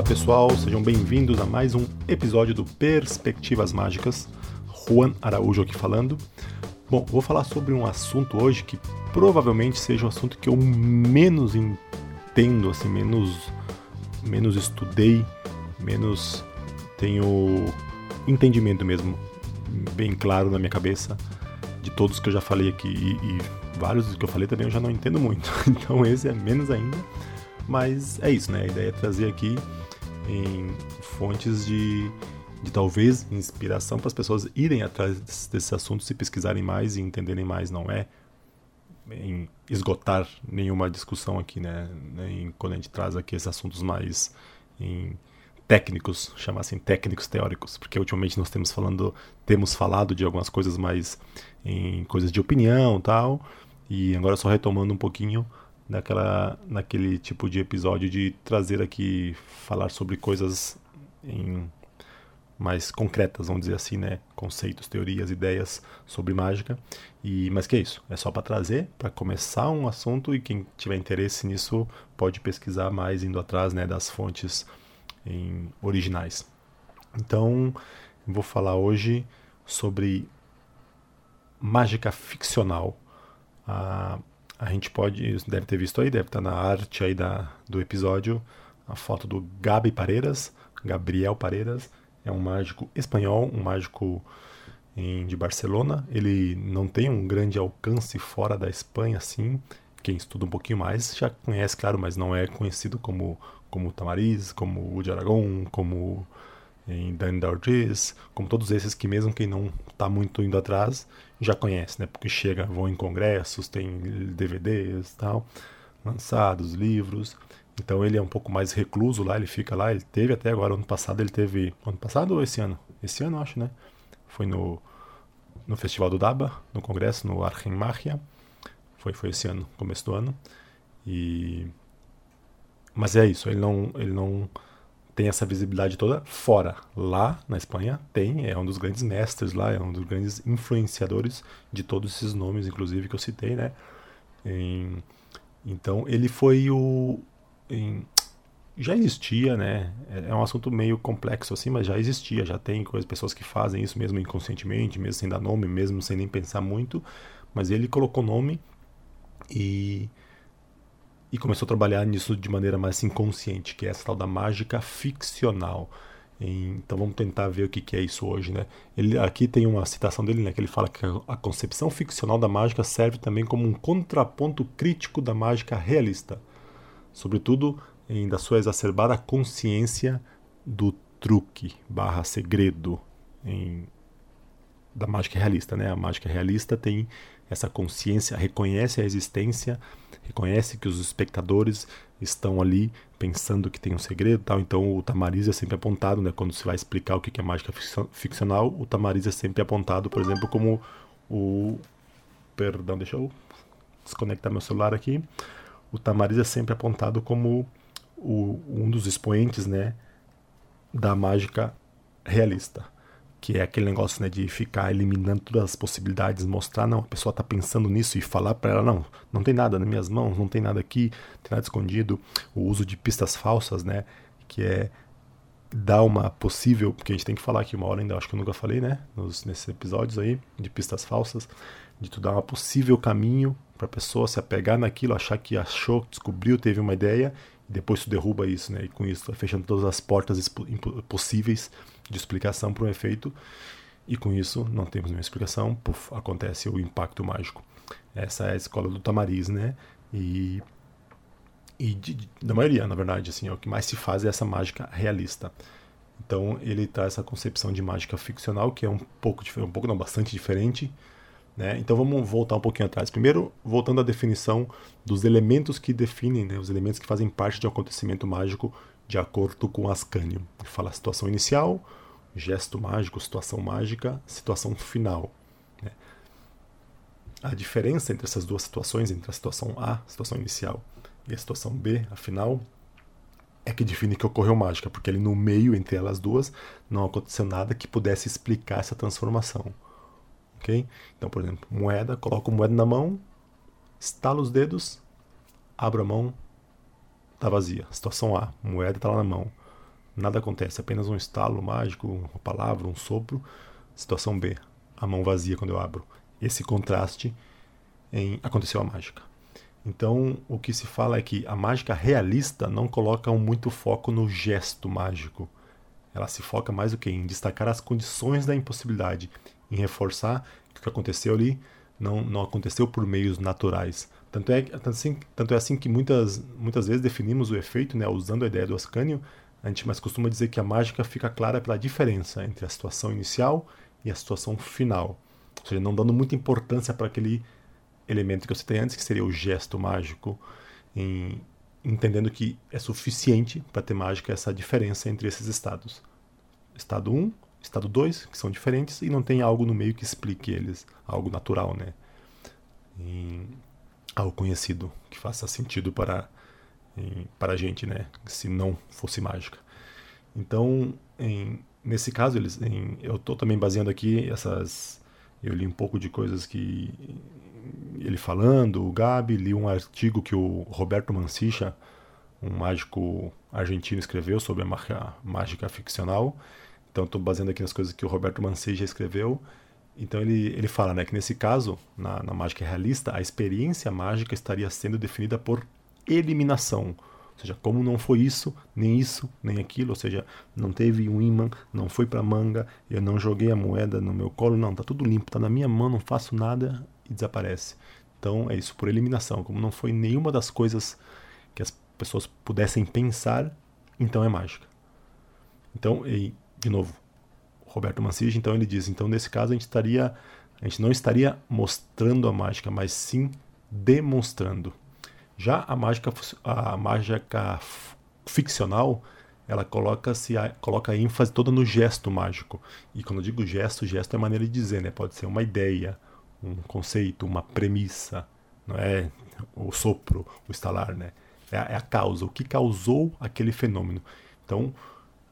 Olá pessoal, sejam bem-vindos a mais um episódio do Perspectivas Mágicas. Juan Araújo aqui falando. Bom, vou falar sobre um assunto hoje que provavelmente seja o assunto que eu menos entendo, assim, menos, menos estudei, menos tenho entendimento mesmo, bem claro na minha cabeça de todos que eu já falei aqui e, e vários que eu falei também eu já não entendo muito. Então esse é menos ainda. Mas é isso, né? A ideia é trazer aqui em fontes de, de talvez inspiração para as pessoas irem atrás desses assuntos e pesquisarem mais e entenderem mais. Não é em esgotar nenhuma discussão aqui, né? Em, quando a gente traz aqui esses assuntos mais em técnicos, chamassem técnicos teóricos, porque ultimamente nós temos falando, temos falado de algumas coisas mais em coisas de opinião, tal, e agora só retomando um pouquinho naquela, naquele tipo de episódio de trazer aqui, falar sobre coisas em, mais concretas, vamos dizer assim, né? Conceitos, teorias, ideias sobre mágica. E, mas que é isso, é só para trazer, para começar um assunto e quem tiver interesse nisso pode pesquisar mais indo atrás né, das fontes em originais. Então, vou falar hoje sobre mágica ficcional. Ah, a gente pode, deve ter visto aí, deve estar na arte aí da, do episódio, a foto do Gabi Paredes, Gabriel Paredes, é um mágico espanhol, um mágico em, de Barcelona. Ele não tem um grande alcance fora da Espanha, assim. Quem estuda um pouquinho mais já conhece, claro, mas não é conhecido como como Tamariz, como o de Aragon, como em Dan Ortiz, como todos esses que mesmo quem não está muito indo atrás já conhece, né? Porque chega, vão em congressos, tem DVDs, tal, lançados, livros. Então ele é um pouco mais recluso lá, ele fica lá, ele teve até agora ano passado, ele teve ano passado ou esse ano? Esse ano, acho, né? Foi no no Festival do Daba, no congresso, no Argen Magia. Foi foi esse ano, começo do ano. E mas é isso, ele não ele não tem essa visibilidade toda fora. Lá na Espanha tem, é um dos grandes mestres lá, é um dos grandes influenciadores de todos esses nomes, inclusive, que eu citei, né? Em, então ele foi o. Em, já existia, né? É, é um assunto meio complexo assim, mas já existia, já tem coisas, pessoas que fazem isso mesmo inconscientemente, mesmo sem dar nome, mesmo sem nem pensar muito. Mas ele colocou nome e e começou a trabalhar nisso de maneira mais inconsciente, que é essa tal da mágica ficcional. Então vamos tentar ver o que é isso hoje, né? Ele, aqui tem uma citação dele, né, que ele fala que a concepção ficcional da mágica serve também como um contraponto crítico da mágica realista, sobretudo em da sua exacerbada consciência do truque barra segredo em, da mágica realista, né? A mágica realista tem essa consciência, reconhece a existência, reconhece que os espectadores estão ali pensando que tem um segredo, tal. Então o tamariz é sempre apontado, né? Quando se vai explicar o que é mágica ficcional, o tamariz é sempre apontado, por exemplo, como o perdão, deixa eu desconectar meu celular aqui. O tamariz é sempre apontado como o, um dos expoentes, né, da mágica realista que é aquele negócio né, de ficar eliminando todas as possibilidades, mostrar, não, a pessoa está pensando nisso e falar para ela, não, não tem nada nas minhas mãos, não tem nada aqui, não tem nada escondido. O uso de pistas falsas, né, que é dar uma possível, porque a gente tem que falar aqui uma hora ainda, acho que eu nunca falei, né, nos, nesses episódios aí, de pistas falsas, de tu dar uma possível caminho para a pessoa se apegar naquilo, achar que achou, descobriu, teve uma ideia, e depois tu derruba isso, né, e com isso tu tá fechando todas as portas possíveis de explicação para um efeito, e com isso não temos nenhuma explicação, puff, acontece o impacto mágico. Essa é a escola do Tamariz, né? E, e de, da maioria, na verdade, assim, é o que mais se faz é essa mágica realista. Então ele traz essa concepção de mágica ficcional que é um pouco um pouco não bastante diferente, né? Então vamos voltar um pouquinho atrás. Primeiro, voltando à definição dos elementos que definem, né, os elementos que fazem parte de um acontecimento mágico de acordo com Ascânio. Ele fala situação inicial, gesto mágico, situação mágica, situação final. Né? A diferença entre essas duas situações, entre a situação a situação inicial, e a situação B, a final, é que define que ocorreu mágica, porque ali no meio entre elas duas não aconteceu nada que pudesse explicar essa transformação. Ok? Então, por exemplo, moeda, coloco moeda na mão, estalo os dedos, abro a mão, está vazia. Situação A, moeda está lá na mão. nada acontece, apenas um estalo mágico, uma palavra, um sopro. Situação B, a mão vazia quando eu abro. Esse contraste em aconteceu a mágica. Então, o que se fala é que a mágica realista não coloca muito foco no gesto mágico. Ela se foca mais o que em destacar as condições da impossibilidade, em reforçar que o que aconteceu ali não, não aconteceu por meios naturais. Tanto é, tanto assim, tanto é assim que muitas, muitas vezes definimos o efeito, né, usando a ideia do Ascânio, a gente mais costuma dizer que a mágica fica clara pela diferença entre a situação inicial e a situação final. Ou seja, não dando muita importância para aquele elemento que eu citei antes, que seria o gesto mágico, em, entendendo que é suficiente para ter mágica essa diferença entre esses estados. Estado 1, estado 2, que são diferentes, e não tem algo no meio que explique eles, algo natural, né? Em, algo conhecido, que faça sentido para, para a gente, né? Se não fosse mágica. Então, em, nesse caso, eles, em, eu estou também baseando aqui essas. Eu li um pouco de coisas que ele falando, o Gabi, li um artigo que o Roberto Mancicha, um mágico argentino, escreveu sobre a mágica, mágica ficcional. Então estou baseando aqui nas coisas que o Roberto Mancicha escreveu. Então ele, ele fala né, que nesse caso, na, na mágica realista, a experiência mágica estaria sendo definida por eliminação. Ou seja, como não foi isso, nem isso, nem aquilo, ou seja, não teve um imã, não foi para manga, eu não joguei a moeda no meu colo, não, tá tudo limpo, tá na minha mão, não faço nada, e desaparece. Então é isso, por eliminação. Como não foi nenhuma das coisas que as pessoas pudessem pensar, então é mágica. Então, e, de novo, Roberto Mancini, então ele diz, então nesse caso a gente estaria a gente não estaria mostrando a mágica, mas sim demonstrando. Já a mágica a mágica ficcional, ela coloca se coloca a ênfase toda no gesto mágico. E quando eu digo gesto, gesto é maneira de dizer, né? Pode ser uma ideia, um conceito, uma premissa, não é o sopro, o estalar, né? É a, é a causa, o que causou aquele fenômeno. Então,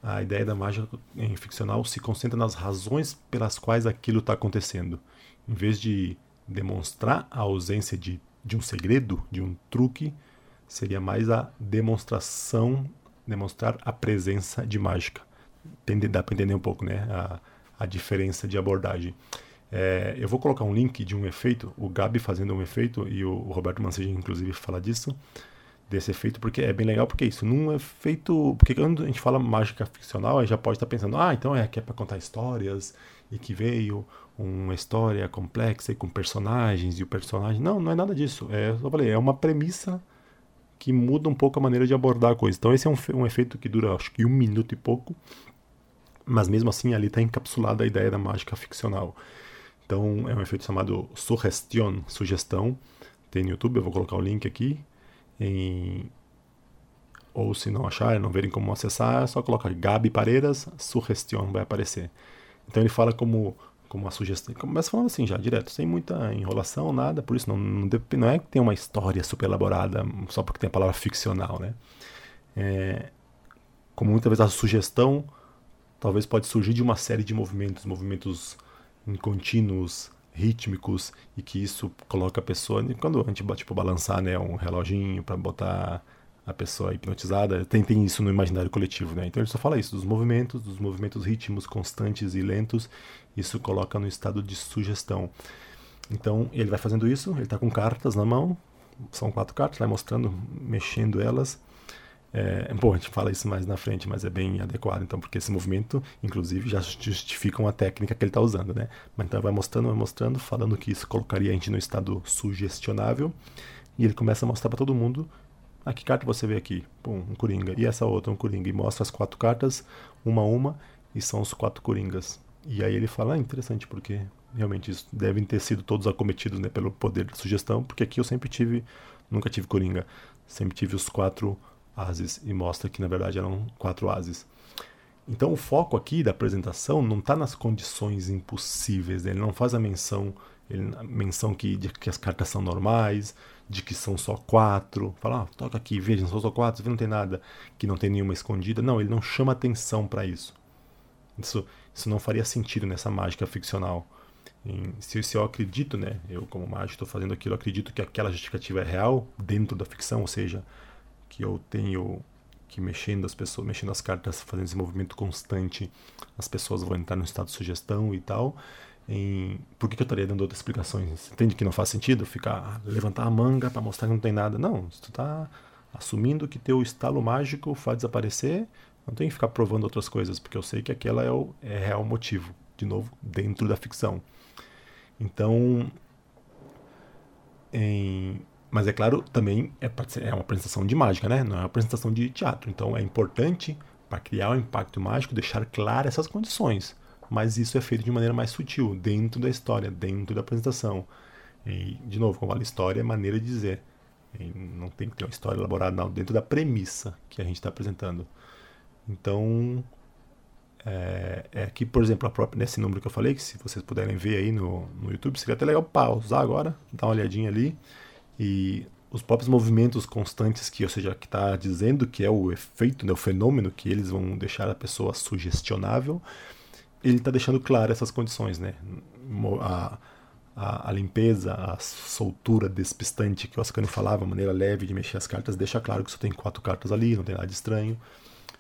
a ideia da mágica em ficcional se concentra nas razões pelas quais aquilo está acontecendo. Em vez de demonstrar a ausência de, de um segredo, de um truque, seria mais a demonstração, demonstrar a presença de mágica. Dá para entender um pouco né? a, a diferença de abordagem. É, eu vou colocar um link de um efeito, o Gabi fazendo um efeito, e o, Roberto Mancini, inclusive, fala disso, desse efeito, porque é bem legal, porque é isso, num efeito. Porque quando a gente fala mágica ficcional, a gente já pode estar pensando, ah, então é que é para contar histórias, e que veio uma história complexa e com personagens, e o personagem. Não, não é nada disso. É, eu falei, é uma premissa que muda um pouco a maneira de abordar a coisa. Então, esse é um, um efeito que dura, acho que um minuto e pouco, mas mesmo assim ali está encapsulada a ideia da mágica ficcional. Então é um efeito chamado suggestion, sugestão. Tem no YouTube, eu vou colocar o link aqui. Em... Ou se não achar, não verem como acessar, é só colocar Gabi Pareiras, sugestão, vai aparecer. Então ele fala como, como uma sugestão. Começa falando assim já, direto, sem muita enrolação, nada. Por isso não, não, não é que tem uma história super elaborada só porque tem a palavra ficcional, né? É, como muitas vezes a sugestão talvez pode surgir de uma série de movimentos, movimentos contínuos rítmicos e que isso coloca a pessoa quando a gente tipo balançar né um reloginho para botar a pessoa hipnotizada tem, tem isso no imaginário coletivo né? Então ele só fala isso dos movimentos dos movimentos ritmos constantes e lentos isso coloca no estado de sugestão. Então ele vai fazendo isso ele está com cartas na mão são quatro cartas vai mostrando mexendo elas é, bom, a gente fala isso mais na frente, mas é bem adequado, então, porque esse movimento, inclusive, já justifica uma técnica que ele está usando, né? Mas então vai mostrando, vai mostrando, falando que isso colocaria a gente no estado sugestionável, e ele começa a mostrar para todo mundo: ah, que carta você vê aqui? Pum, um coringa. E essa outra, um coringa. E mostra as quatro cartas, uma a uma, e são os quatro coringas. E aí ele fala: ah, interessante, porque realmente isso devem ter sido todos acometidos né, pelo poder da sugestão, porque aqui eu sempre tive, nunca tive coringa, sempre tive os quatro ases e mostra que na verdade eram quatro ases. Então o foco aqui da apresentação não está nas condições impossíveis, né? ele não faz a menção, ele, menção que, de que as cartas são normais, de que são só quatro, fala, ah, toca aqui, veja, são só quatro, não tem nada, que não tem nenhuma escondida. Não, ele não chama atenção para isso. isso. Isso não faria sentido nessa mágica ficcional. Em, se, se, eu acredito, né, eu como mágico estou fazendo aquilo, acredito que aquela justificativa é real dentro da ficção, ou seja, que eu tenho que mexendo as pessoas, mexendo as cartas, fazendo esse movimento constante, as pessoas vão entrar no estado de sugestão e tal. Em... Por que, que eu estaria dando outras explicações? Você entende que não faz sentido ficar levantar a manga para mostrar que não tem nada? Não, tu está assumindo que teu estalo mágico faz desaparecer, não tem que ficar provando outras coisas, porque eu sei que aquela é o é real motivo, de novo, dentro da ficção. Então, em... mas é claro, também é, é uma apresentação de mágica, né? Não é uma apresentação de teatro. Então é importante, para criar o um impacto mágico, deixar claras essas condições. Mas isso é feito de maneira mais sutil, dentro da história, dentro da apresentação. E, de novo, como falo, história é maneira de dizer. E não tem que ter uma história elaborada, não, dentro da premissa que a gente está apresentando. Então, é, é aqui, por exemplo, própria, nesse número que eu falei, que se vocês puderem ver aí no, no YouTube, seria até legal pausar agora, dar uma olhadinha ali. E os próprios movimentos constantes que, ou seja, que está dizendo que é o efeito, né, o fenômeno que eles vão deixar a pessoa sugestionável, ele está deixando claro essas condições, né? A, a, a, limpeza, a soltura despistante que o Ascani falava, a maneira leve de mexer as cartas, deixa claro que só tem quatro cartas ali, não tem nada de estranho.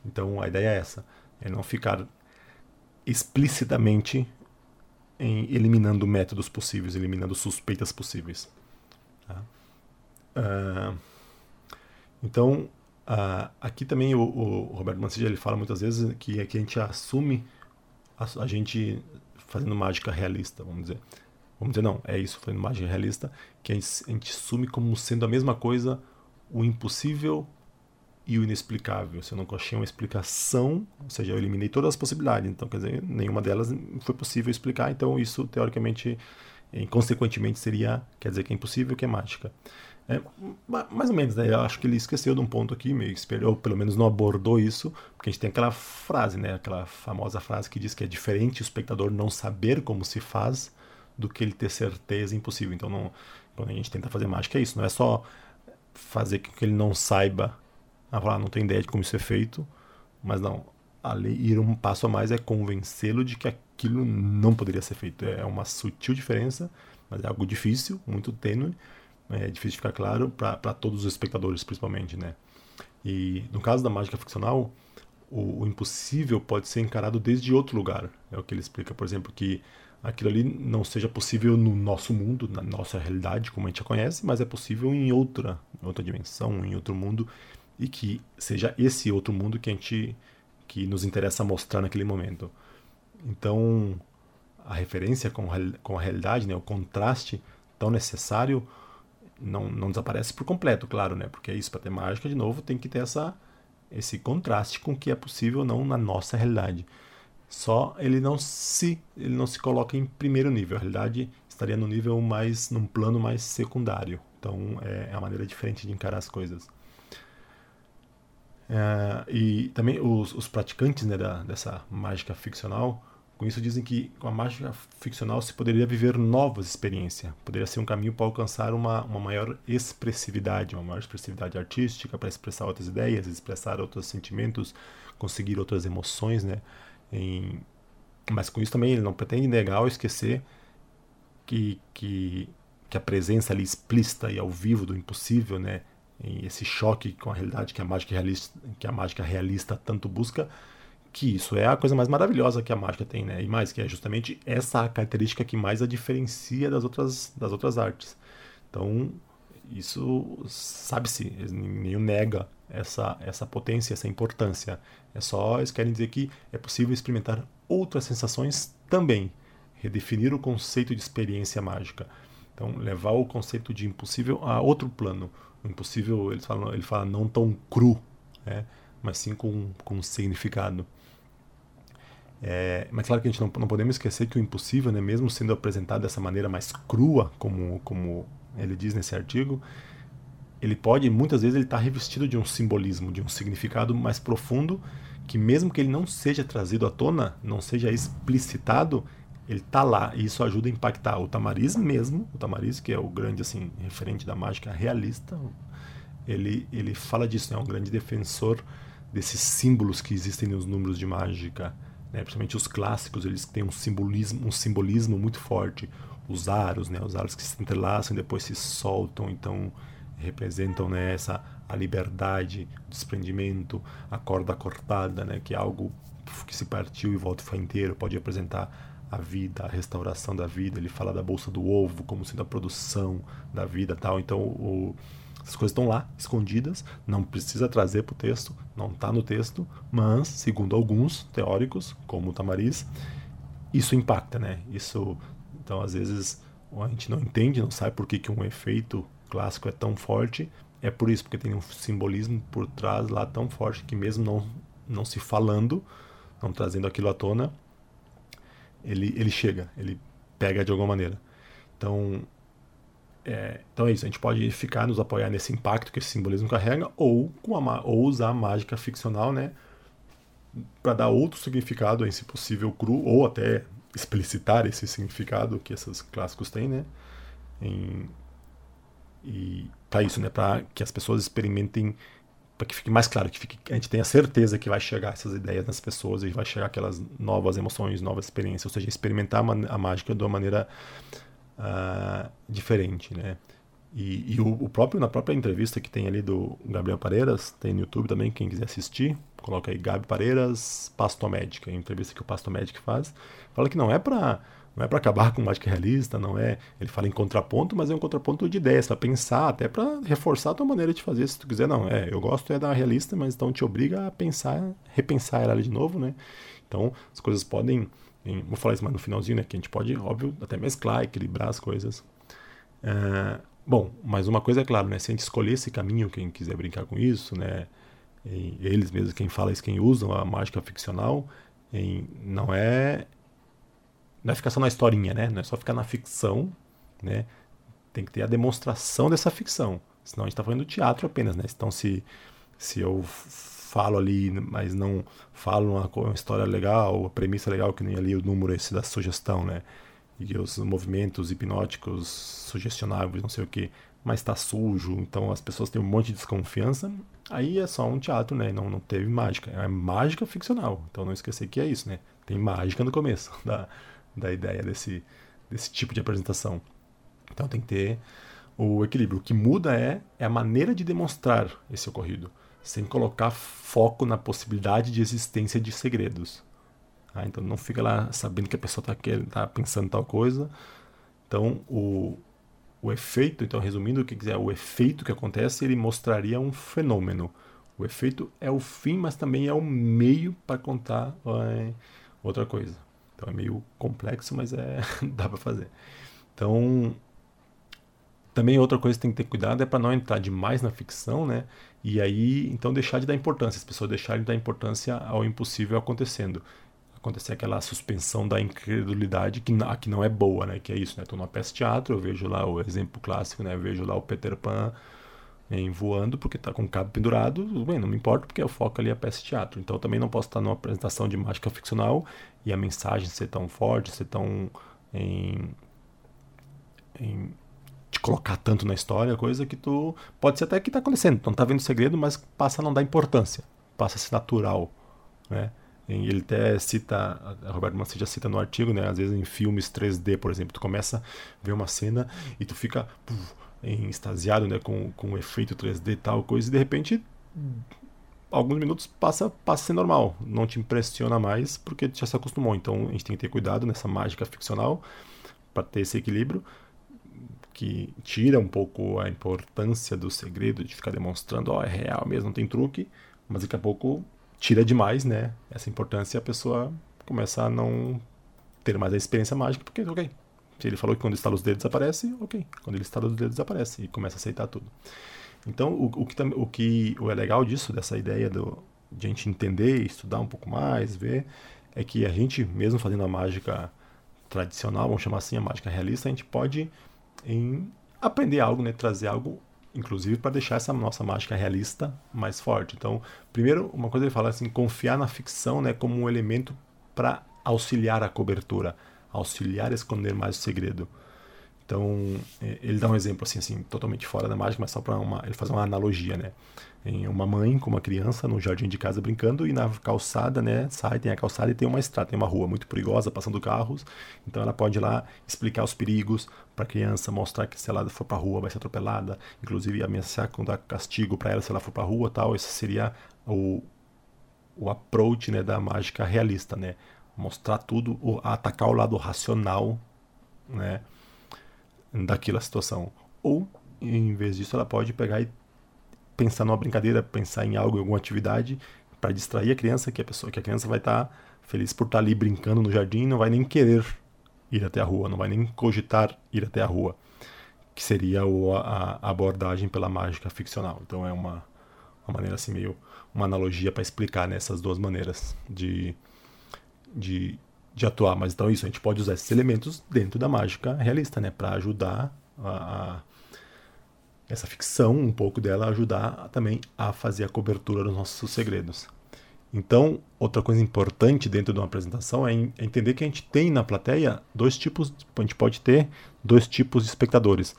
Então a ideia é essa, é não ficar explicitamente eliminando métodos possíveis, eliminando suspeitas possíveis. Tá? Uh, então, uh, aqui também o, o Roberto Mancini ele fala muitas vezes que, que a gente assume a, a, gente fazendo mágica realista, vamos dizer. Vamos dizer, não, é isso, fazendo mágica realista, que a gente, a gente assume como sendo a mesma coisa o impossível e o inexplicável. Se eu não achei uma explicação, ou seja, eu eliminei todas as possibilidades. Então, quer dizer, nenhuma delas foi possível explicar. Então, isso teoricamente, consequentemente, seria quer dizer que é impossível, que é mágica. É, mais ou menos, né? Eu acho que ele esqueceu de um ponto aqui, meio ou pelo menos não abordou isso, porque a gente tem aquela frase, né? Aquela famosa frase que diz que é diferente o espectador não saber como se faz do que ele ter certeza impossível. Então, não, quando a gente tenta fazer mágica, é isso. Não é só fazer com que ele não saiba a falar, não tem ideia de como isso é feito, mas não, ali, ir um passo a mais é convencê-lo de que aquilo não poderia ser feito. É uma sutil diferença, mas é algo difícil, muito tênue, é difícil ficar claro para todos os espectadores, principalmente, né? E no caso da mágica ficcional, o, o, impossível pode ser encarado desde outro lugar. É o que ele explica, por exemplo, que aquilo ali não seja possível no nosso mundo, na nossa realidade, como a gente a conhece, mas é possível em outra, outra dimensão, em outro mundo, e que seja esse outro mundo que a gente que nos interessa mostrar naquele momento. Então, a referência com, com a realidade, né, o contraste tão necessário, não, não desaparece por completo, claro, né? Porque é isso, para ter mágica, de novo, tem que ter essa, esse contraste com o que é possível ou não na nossa realidade. Só ele não se ele não se coloca em primeiro nível. A realidade estaria no nível mais num plano mais secundário. Então é, é a maneira diferente de encarar as coisas. É, e também os, os praticantes né, da, dessa mágica ficcional, com isso dizem que com a mágica ficcional se poderia viver novas experiências, poderia ser um caminho para alcançar uma, uma maior expressividade, uma maior expressividade artística, para expressar outras ideias, expressar outros sentimentos, conseguir outras emoções, né? Em, mas com isso também ele não pretende negar ou esquecer que, que, que a presença ali explícita e ao vivo do impossível, né? esse choque com a realidade que a mágica realista, que a mágica realista tanto busca, que isso é a coisa mais maravilhosa que a mágica tem, né? E mais que é justamente essa característica que mais a diferencia das outras das outras artes. Então, isso sabe-se, nenhum nega essa essa potência, essa importância. É só eles querem dizer que é possível experimentar outras sensações também, redefinir o conceito de experiência mágica. Então, levar o conceito de impossível a outro plano impossível, ele fala, ele fala não tão cru, né? mas sim com, com significado. É, mas claro que a gente não, não podemos esquecer que o impossível, né, mesmo sendo apresentado dessa maneira mais crua, como, como ele diz nesse artigo, ele pode, muitas vezes, ele está revestido de um simbolismo, de um significado mais profundo, que mesmo que ele não seja trazido à tona, não seja explicitado, ele tá lá. E isso ajuda a impactar o Tamariz mesmo, o Tamariz que é o grande assim referente da mágica realista, ele ele fala disso, é né? um grande defensor desses símbolos que existem nos números de mágica, né? principalmente os clássicos, eles têm um simbolismo, um simbolismo muito forte, os aros, né? os aros que se entrelaçam e depois se soltam, então representam né, essa a liberdade, o desprendimento, a corda cortada, né, que é algo que se partiu e volta a ficar inteiro, pode representar a vida, a restauração da vida. Ele fala da bolsa do ovo como sendo a produção da vida, tal. Então, o, as coisas estão lá, escondidas, não precisa trazer para o texto, não está no texto, mas, segundo alguns teóricos, como o Tamariz, isso impacta, né? Isso, então, às vezes, a gente não entende, não sabe por que, que um efeito clássico é tão forte, é por isso, porque tem um simbolismo por trás lá tão forte que mesmo não, não se falando, não trazendo aquilo à tona, ele, ele chega, ele pega de alguma maneira. Então é, então é isso, a gente pode ficar, nos apoiar nesse impacto que esse simbolismo carrega, ou, com a, ou usar a mágica ficcional, né, para dar outro significado a esse possível cru, ou até explicitar esse significado que esses clássicos têm, né, em, e para isso, né, para que as pessoas experimentem, para que fique mais claro, que fique, a gente tenha certeza que vai chegar essas ideias nas pessoas e vai chegar aquelas novas emoções, novas experiências, ou seja, experimentar a, a mágica de uma maneira uh, diferente, né? E, e o, o, próprio na própria entrevista que tem ali do Gabriel Pareiras, tem no YouTube também, quem quiser assistir, coloca aí Gabi Pareiras, Pastomédica, a entrevista que o Pastomédica faz, fala que não é para não é para acabar com mágica realista, não é. Ele fala em contraponto, mas é um contraponto de ideias, para pensar, até para reforçar a tua maneira de fazer, se tu quiser. Não, é, eu gosto é da realista, mas então te obriga a pensar, repensar ela de novo, né? Então, as coisas podem. Em, vou falar isso mais no finalzinho, né? Que a gente pode, óbvio, até mesclar, equilibrar as coisas. É, bom, mas uma coisa é claro, né? Se a gente escolher esse caminho, quem quiser brincar com isso, né? eles mesmos, quem fala isso, quem usa a mágica ficcional, em, não é não é ficar só na historinha, né? Não é só ficar na ficção, né? Tem que ter a demonstração dessa ficção. Senão a gente está falando do teatro apenas, né? Então se, se eu falo ali, mas não falo uma, uma história legal, a premissa legal, que nem ali o número esse da sugestão, né? E os movimentos hipnóticos sugestionáveis, não sei o que, mas está sujo, então as pessoas têm um monte de desconfiança, aí é só um teatro, né? Não, não teve mágica. É mágica ficcional. Então não esquecer que é isso, né? Tem mágica no começo da, da ideia desse, desse tipo de apresentação. Então tem que ter o equilíbrio. O que muda é, é a maneira de demonstrar esse ocorrido, sem colocar foco na possibilidade de existência de segredos. Ah, então não fica lá sabendo que a pessoa está tá pensando tal coisa. Então o, o efeito, então resumindo o que quiser, o efeito que acontece, ele mostraria um fenômeno. O efeito é o fim, mas também é o meio para contar é, outra coisa. Então é meio complexo, mas é dá para fazer. Então, também outra coisa que tem que ter cuidado é para não entrar demais na ficção, né? E aí, então deixar de dar importância, as pessoas deixarem de dar importância ao impossível acontecendo. Acontecer aquela suspensão da incredulidade que, que não é boa, né? Que é isso, né? Estou numa peça de teatro, eu vejo lá o exemplo clássico, né? Eu vejo lá o Peter Pan em voando porque está com o cabo pendurado, bem, não me importa porque o foco ali é a peça de teatro. Então também não posso estar numa apresentação de mágica ficcional e a mensagem ser tão forte, ser tão em, em te colocar tanto na história, coisa que tu pode ser até que está acontecendo, não está vendo segredo, mas passa a não dar importância, passa a ser natural, né? Ele até cita, Roberto Mancini já cita no artigo, né? Às vezes em filmes 3D, por exemplo, tu começa a ver uma cena e tu fica puf, em extasiado, né, com, com o efeito 3D e tal coisa, e de repente alguns minutos passa, passa a ser normal, não te impressiona mais porque já se acostumou. Então a gente tem que ter cuidado nessa mágica ficcional para ter esse equilíbrio que tira um pouco a importância do segredo de ficar demonstrando, ó, oh, é real mesmo, não tem truque, mas daqui a pouco tira demais, né, essa importância a pessoa começa a não ter mais a experiência mágica, porque, ok, se ele falou que quando estala os dedos aparece, ok. Quando ele estala os dedos desaparece e começa a aceitar tudo. Então, o, o, que, o que o é legal disso, dessa ideia do, de a gente entender, estudar um pouco mais, ver, é que a gente, mesmo fazendo a mágica tradicional, vamos chamar assim, a mágica realista, a gente pode em, aprender algo, né, trazer algo, inclusive para deixar essa nossa mágica realista mais forte. Então, primeiro, uma coisa ele fala assim, confiar na ficção, né, como um elemento para auxiliar a cobertura auxiliar a esconder mais o segredo. Então, é, ele dá um exemplo assim, assim totalmente fora da mágica, mas só para ele fazer uma analogia, né? Em uma mãe com uma criança no jardim de casa brincando e na calçada, né? Sai, tem a calçada e tem uma estrada, tem uma rua muito perigosa, passando carros. Então, ela pode ir lá explicar os perigos para a criança, mostrar que se ela for para a rua vai ser atropelada, inclusive ameaçar com dar castigo para ela se ela for para a rua, tal. Esse seria o o approach, né, da mágica realista, né? Mostrar tudo, atacar o lado racional, né? daquela situação. Ou, em vez disso, ela pode pegar e pensar numa brincadeira, pensar em algo, em alguma atividade para distrair a criança, que a pessoa, que a criança vai estar tá feliz por estar tá ali brincando no jardim, não vai nem querer ir até a rua, não vai nem cogitar ir até a rua, que seria a, abordagem pela mágica ficcional. Então é uma, uma maneira assim meio uma analogia para explicar nessas duas maneiras de, de de atuar. Mas então é isso, a gente pode usar esses elementos dentro da mágica realista, né? Para ajudar a, a, essa ficção, um pouco dela, ajudar também a fazer a cobertura dos nossos segredos. Então, outra coisa importante dentro de uma apresentação é, é entender que a gente tem na plateia dois tipos, a gente pode ter dois tipos de espectadores.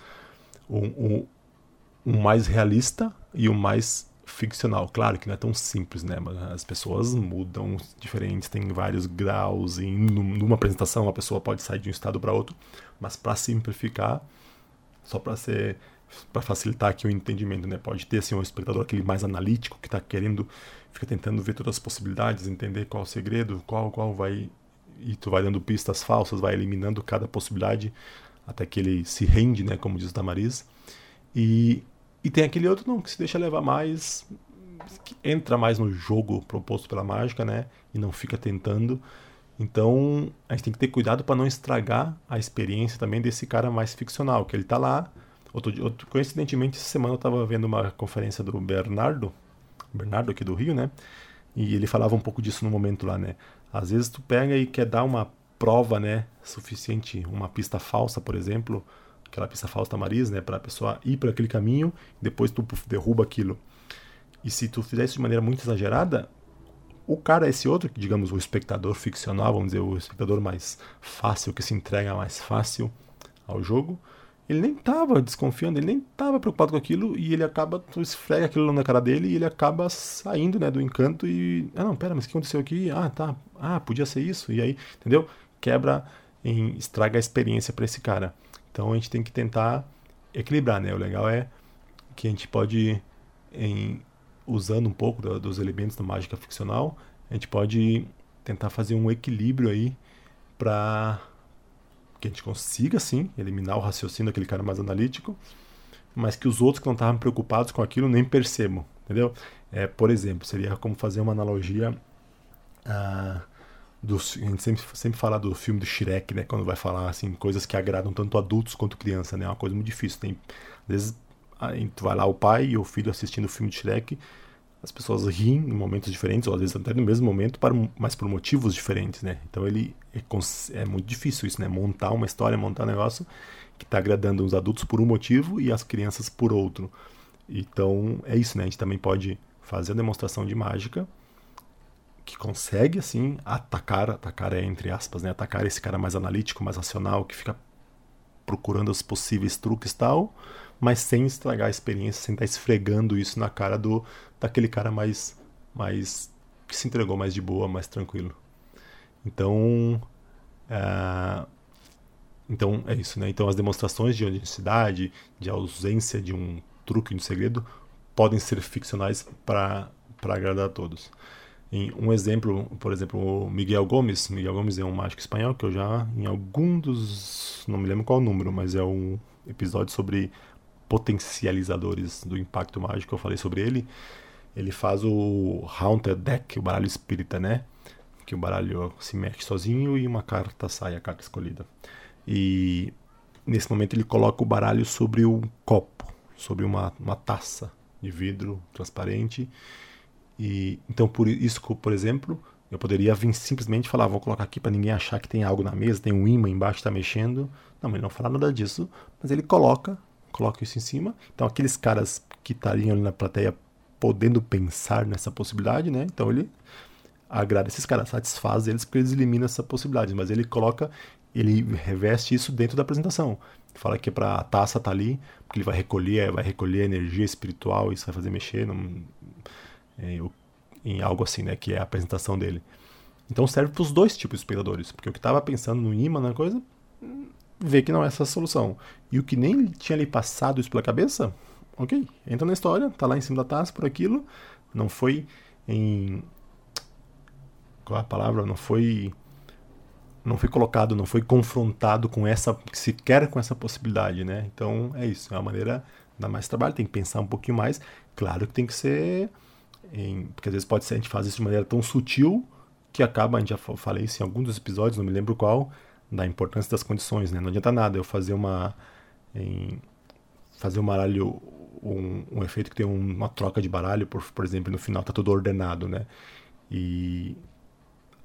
Um, mais realista e o mais ficcional. Claro que não é tão simples, né? As pessoas mudam diferentes, tem vários graus. E numa apresentação, a pessoa pode sair de um estado para outro. Mas para simplificar, só para ser para facilitar aqui o entendimento, né? Pode ter assim um espectador aquele mais analítico que está querendo, fica tentando ver todas as possibilidades, entender qual é o segredo, qual qual vai e tu vai dando pistas falsas, vai eliminando cada possibilidade até que ele se rende, né? Como diz o Tamariz. E e tem aquele outro não, que se deixa levar mais, que entra mais no jogo proposto pela mágica, né? E não fica tentando. Então a gente tem que ter cuidado para não estragar a experiência também desse cara mais ficcional, que ele tá lá. Outro, outro, coincidentemente, essa semana eu estava vendo uma conferência do Bernardo, Bernardo aqui do Rio, né? E ele falava um pouco disso no momento lá, né? Às vezes tu pega e quer dar uma prova, né, suficiente, uma pista falsa, por exemplo, aquela pista falsa Tamariz, né, para a pessoa ir para aquele caminho, depois tu derruba aquilo. E se tu fizer isso de maneira muito exagerada, o cara, esse outro, digamos, o espectador ficcional, vamos dizer, o espectador mais fácil, que se entrega mais fácil ao jogo, ele nem estava desconfiando, ele nem estava preocupado com aquilo e ele acaba, tu esfrega aquilo na cara dele e ele acaba saindo, né, do encanto e, ah, não, pera, mas o que aconteceu aqui? Ah, tá, ah, podia ser isso, e aí, entendeu? Quebra, em, estraga a experiência para esse cara. Então a gente tem que tentar equilibrar, né? O legal é que a gente pode, em, usando um pouco do, dos elementos da mágica ficcional, a gente pode tentar fazer um equilíbrio aí para que a gente consiga, sim, eliminar o raciocínio daquele cara mais analítico, mas que os outros que não estavam preocupados com aquilo nem percebam, entendeu? É, por exemplo, seria como fazer uma analogia a do, a gente sempre, sempre fala do filme do Shrek, né? Quando vai falar assim, coisas que agradam tanto adultos quanto criança, né? É uma coisa muito difícil. Tem, às vezes tu vai lá o pai e o filho assistindo o filme de Shrek, as pessoas riem em momentos diferentes, ou às vezes até no mesmo momento, para, mas por motivos diferentes, né? Então ele é, é muito difícil isso, né? Montar uma história, montar um negócio que está agradando os adultos por um motivo e as crianças por outro. Então é isso, né? A gente também pode fazer a demonstração de mágica que consegue, assim, atacar, atacar é entre aspas, né? Atacar esse cara mais analítico, mais racional, que fica procurando os possíveis truques e tal, mas sem estragar a experiência, sem estar esfregando isso na cara do daquele cara mais, mais que se entregou mais de boa, mais tranquilo. Então, é, então é isso, né? Então as demonstrações de honestidade, de ausência de um truque, de um segredo, podem ser ficcionais para agradar a todos. Em um exemplo, por exemplo, o Miguel Gomes. Miguel Gomes é um mágico espanhol que eu já, em algum dos. Não me lembro qual número, mas é um episódio sobre potencializadores do impacto mágico. Eu falei sobre ele. Ele faz o Haunted Deck, o baralho espírita, né? Que o baralho se mexe sozinho e uma carta sai, a carta escolhida. E nesse momento ele coloca o baralho sobre um copo, sobre uma, uma taça de vidro transparente e então por isso, por exemplo, eu poderia vir simplesmente falar, vou colocar aqui para ninguém achar que tem algo na mesa, tem um imã embaixo está mexendo. Não, ele não fala nada disso, mas ele coloca, coloca isso em cima. Então aqueles caras que estariam ali na plateia podendo pensar nessa possibilidade, né? Então ele agrada esses caras, satisfaz eles porque eles eliminam essa possibilidade, mas ele coloca ele reveste isso dentro da apresentação. Fala que é para a taça tá ali, porque ele vai recolher, vai recolher energia espiritual, isso vai fazer mexer num, em, é, em algo assim, né, que é a apresentação dele. Então serve para os dois tipos de espectadores, porque o que estava pensando no imã na coisa, vê que não é essa a solução. E o que nem tinha lhe passado isso pela cabeça, ok, entra na história, tá lá em cima da taça por aquilo, não foi em qual é a palavra, não foi não foi colocado, não foi confrontado com essa sequer com essa possibilidade, né? Então é isso, é uma maneira dá mais trabalho, tem que pensar um pouquinho mais. Claro que tem que ser em, porque às vezes pode ser a gente faz isso de maneira tão sutil que acaba, a gente já falei isso em alguns dos episódios, não me lembro qual, da importância das condições, né? Não adianta nada eu fazer uma em, fazer um baralho um, um, efeito que tem uma troca de baralho, por, por exemplo, no final tá tudo ordenado, né? E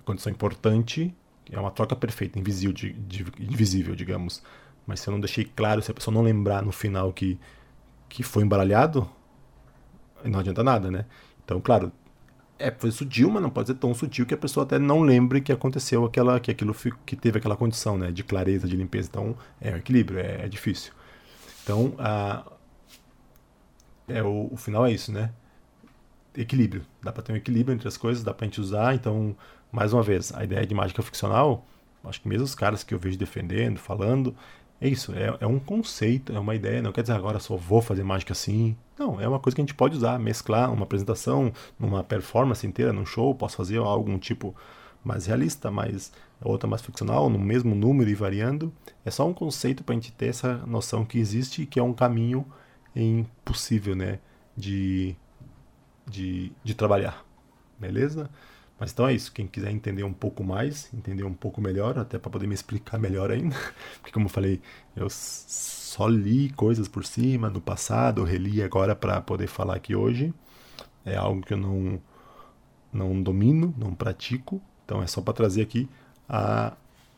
a condição importante é uma troca perfeita, invisível, de, de, invisível, digamos. Mas se eu não deixei claro, se a pessoa não lembrar no final que, que foi embaralhado, não adianta nada, né? Então, claro, é foi sutil, mas não pode ser tão sutil que a pessoa até não lembre que aconteceu aquela, que aquilo que teve aquela condição, né, de clareza, de limpeza. Então, é um equilíbrio, é, é difícil. Então, a, é o, o final é isso, né? Equilíbrio. Dá para ter um equilíbrio entre as coisas, dá para gente usar. Então, mais uma vez, a ideia de mágica ficcional, acho que mesmo os caras que eu vejo defendendo, falando, é isso, é, é, um conceito, é uma ideia, não quer dizer agora só vou fazer mágica assim. Não, é uma coisa que a gente pode usar, mesclar uma apresentação, numa performance inteira, num show, posso fazer algum tipo mais realista, mais outra mais ficcional, no mesmo número e variando. É só um conceito para a gente ter essa noção que existe e que é um caminho impossível, né, de, de, de trabalhar. Beleza? Mas então é isso. Quem quiser entender um pouco mais, entender um pouco melhor, até para poder me explicar melhor ainda, porque como eu falei, eu só li coisas por cima no passado, reli agora para poder falar aqui hoje. É algo que eu não não domino, não pratico. Então é só para trazer aqui a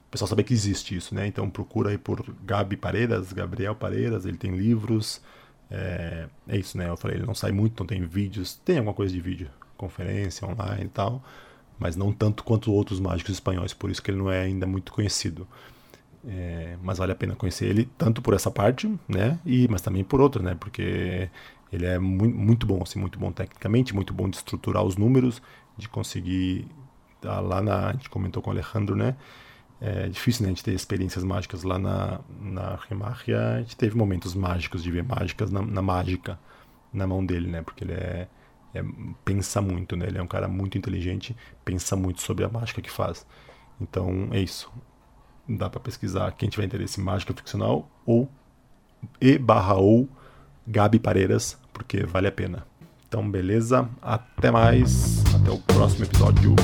o pessoal saber que existe isso, né? Então procura aí por Gabi Pareiras, Gabriel Pareiras, ele tem livros. É, é isso, né? Eu falei, ele não sai muito, não tem vídeos, tem alguma coisa de vídeo, conferência online e tal, mas não tanto quanto outros mágicos espanhóis, por isso que ele não é ainda muito conhecido. É, mas vale a pena conhecer ele tanto por essa parte, né? E mas também por outra, né? Porque ele é muito, muito bom, assim, muito bom tecnicamente, muito bom de estruturar os números, de conseguir tá lá na a gente comentou com o Alejandro, né? É difícil né, a gente ter experiências mágicas lá na, na Remarria. A gente teve momentos mágicos de ver mágicas na, na mágica na mão dele, né? Porque ele é é, pensa muito, né? Ele é um cara muito inteligente, pensa muito sobre a mágica que faz. Então é isso. Dá para pesquisar quem tiver interesse em mágica ficcional ou e barra ou Gabi Pareiras, porque vale a pena. Então beleza, até mais, até o próximo episódio.